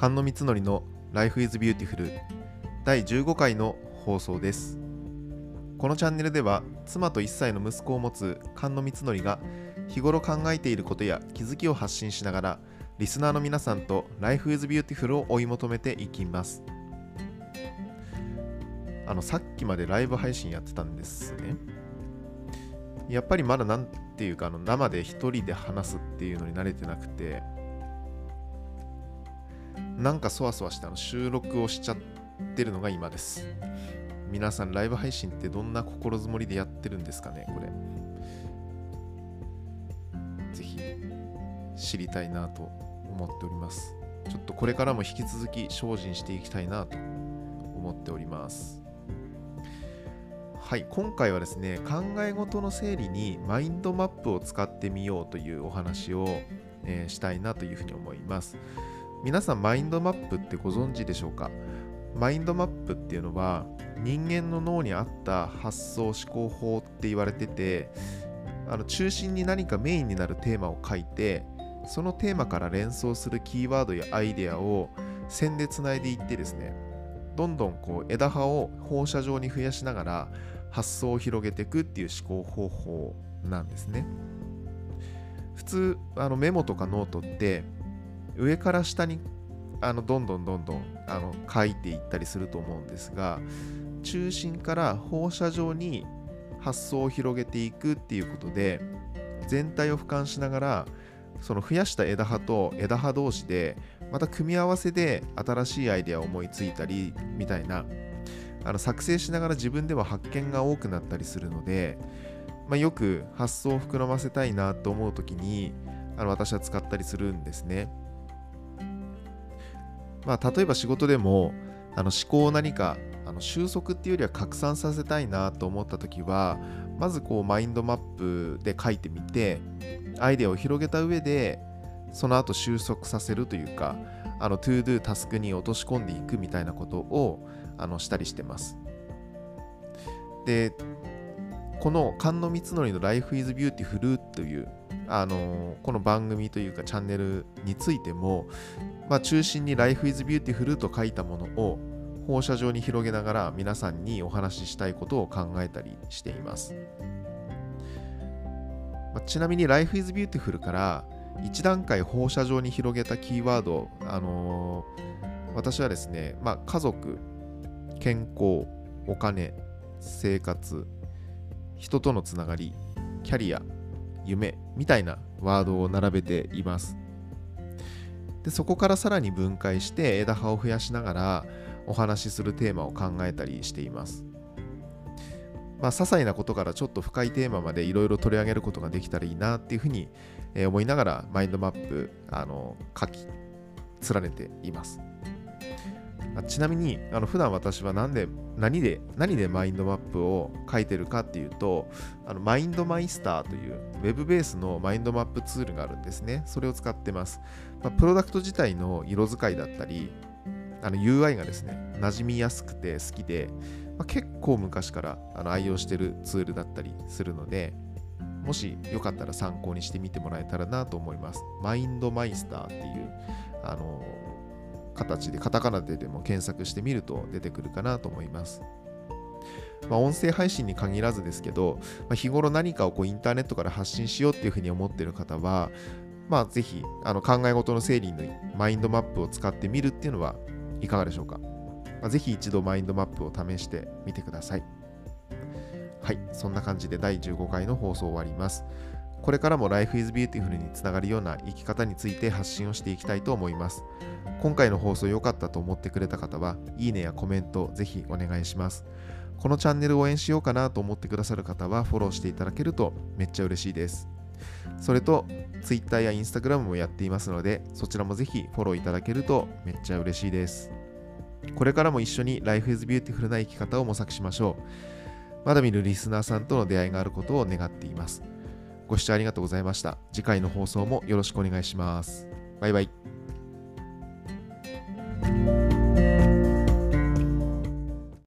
菅野光則の Life is Beautiful 第15回の放送です。このチャンネルでは妻と1歳の息子を持つ菅野光則が日頃考えていることや気づきを発信しながらリスナーの皆さんと Life is Beautiful を追い求めていきます。あのさっきまでライブ配信やってたんですね。やっぱりまだなんていうかあの生で一人で話すっていうのに慣れてなくてなんかそわそわしてあの収録をしちゃってるのが今です。皆さんライブ配信ってどんな心づもりでやってるんですかねこれ。ぜひ知りたいなと思っております。ちょっとこれからも引き続き精進していきたいなと思っております。はい、今回はですね、考え事の整理にマインドマップを使ってみようというお話を、えー、したいなというふうに思います。皆さんマインドマップってご存知でしょうか？マインドマップっていうのは人間の脳に合った発想思考法って言われててあの中心に何かメインになるテーマを書いてそのテーマから連想するキーワードやアイデアを線でつないでいってですねどんどんこう枝葉を放射状に増やしながら発想を広げていくっていう思考方法なんですね。普通あのメモとかノートって上から下にあのどんどんどんどんあの書いていったりすると思うんですが中心から放射状に発想を広げていくっていうことで全体を俯瞰しながらその増やした枝葉と枝葉同士でまた組み合わせで新しいアイデアを思いついたりみたいなあの作成しながら自分では発見が多くなったりするので、まあ、よく発想を膨らませたいなと思う時にあの私は使ったりするんですね。まあ、例えば仕事でもあの思考を何かあの収束っていうよりは拡散させたいなと思った時はまずこうマインドマップで書いてみてアイデアを広げた上でその後収束させるというかあの to do タスクに落とし込んでいくみたいなことをあのしたりしてます。でこの菅野光則の Life is Beautiful というあのこの番組というかチャンネルについても、まあ、中心に Life is Beautiful と書いたものを放射状に広げながら皆さんにお話ししたいことを考えたりしています。まあ、ちなみに Life is Beautiful から1段階放射状に広げたキーワード、あのー、私はですね、まあ、家族、健康、お金、生活、人とのつながり、キャリア、夢みたいなワードを並べています。でそこからさらに分解して枝葉を増やしながらお話しするテーマを考えたりしています。まあ、些細なことからちょっと深いテーマまでいろいろ取り上げることができたらいいなっていうふうに思いながらマインドマップあの書き連ねています。ちなみにあの普段私は何で何で何でマインドマップを書いてるかっていうとあのマインドマイスターというウェブベースのマインドマップツールがあるんですね。それを使ってます、まあ、プロダクト自体の色使いだったりあの UI がですね馴染みやすくて好きで、まあ、結構昔からあの愛用してるツールだったりするのでもしよかったら参考にしてみてもらえたらなと思います。マインドマイスターっていうあの形でカタカナででも検索してみると出てくるかなと思います。まあ、音声配信に限らずですけど、まあ、日頃何かをこうインターネットから発信しようっていうふうに思っている方は、まあ、ぜひあの考え事の整理のマインドマップを使ってみるっていうのはいかがでしょうか。まあ、ぜひ一度マインドマップを試してみてください。はい、そんな感じで第15回の放送終わります。これからも Life is Beautiful につながるような生き方について発信をしていきたいと思います。今回の放送良かったと思ってくれた方は、いいねやコメントぜひお願いします。このチャンネルを応援しようかなと思ってくださる方はフォローしていただけるとめっちゃ嬉しいです。それと、Twitter や Instagram もやっていますので、そちらもぜひフォローいただけるとめっちゃ嬉しいです。これからも一緒に Life is Beautiful な生き方を模索しましょう。まだ見るリスナーさんとの出会いがあることを願っています。ご視聴ありがとうございました。次回の放送もよろしくお願いします。バイバイ。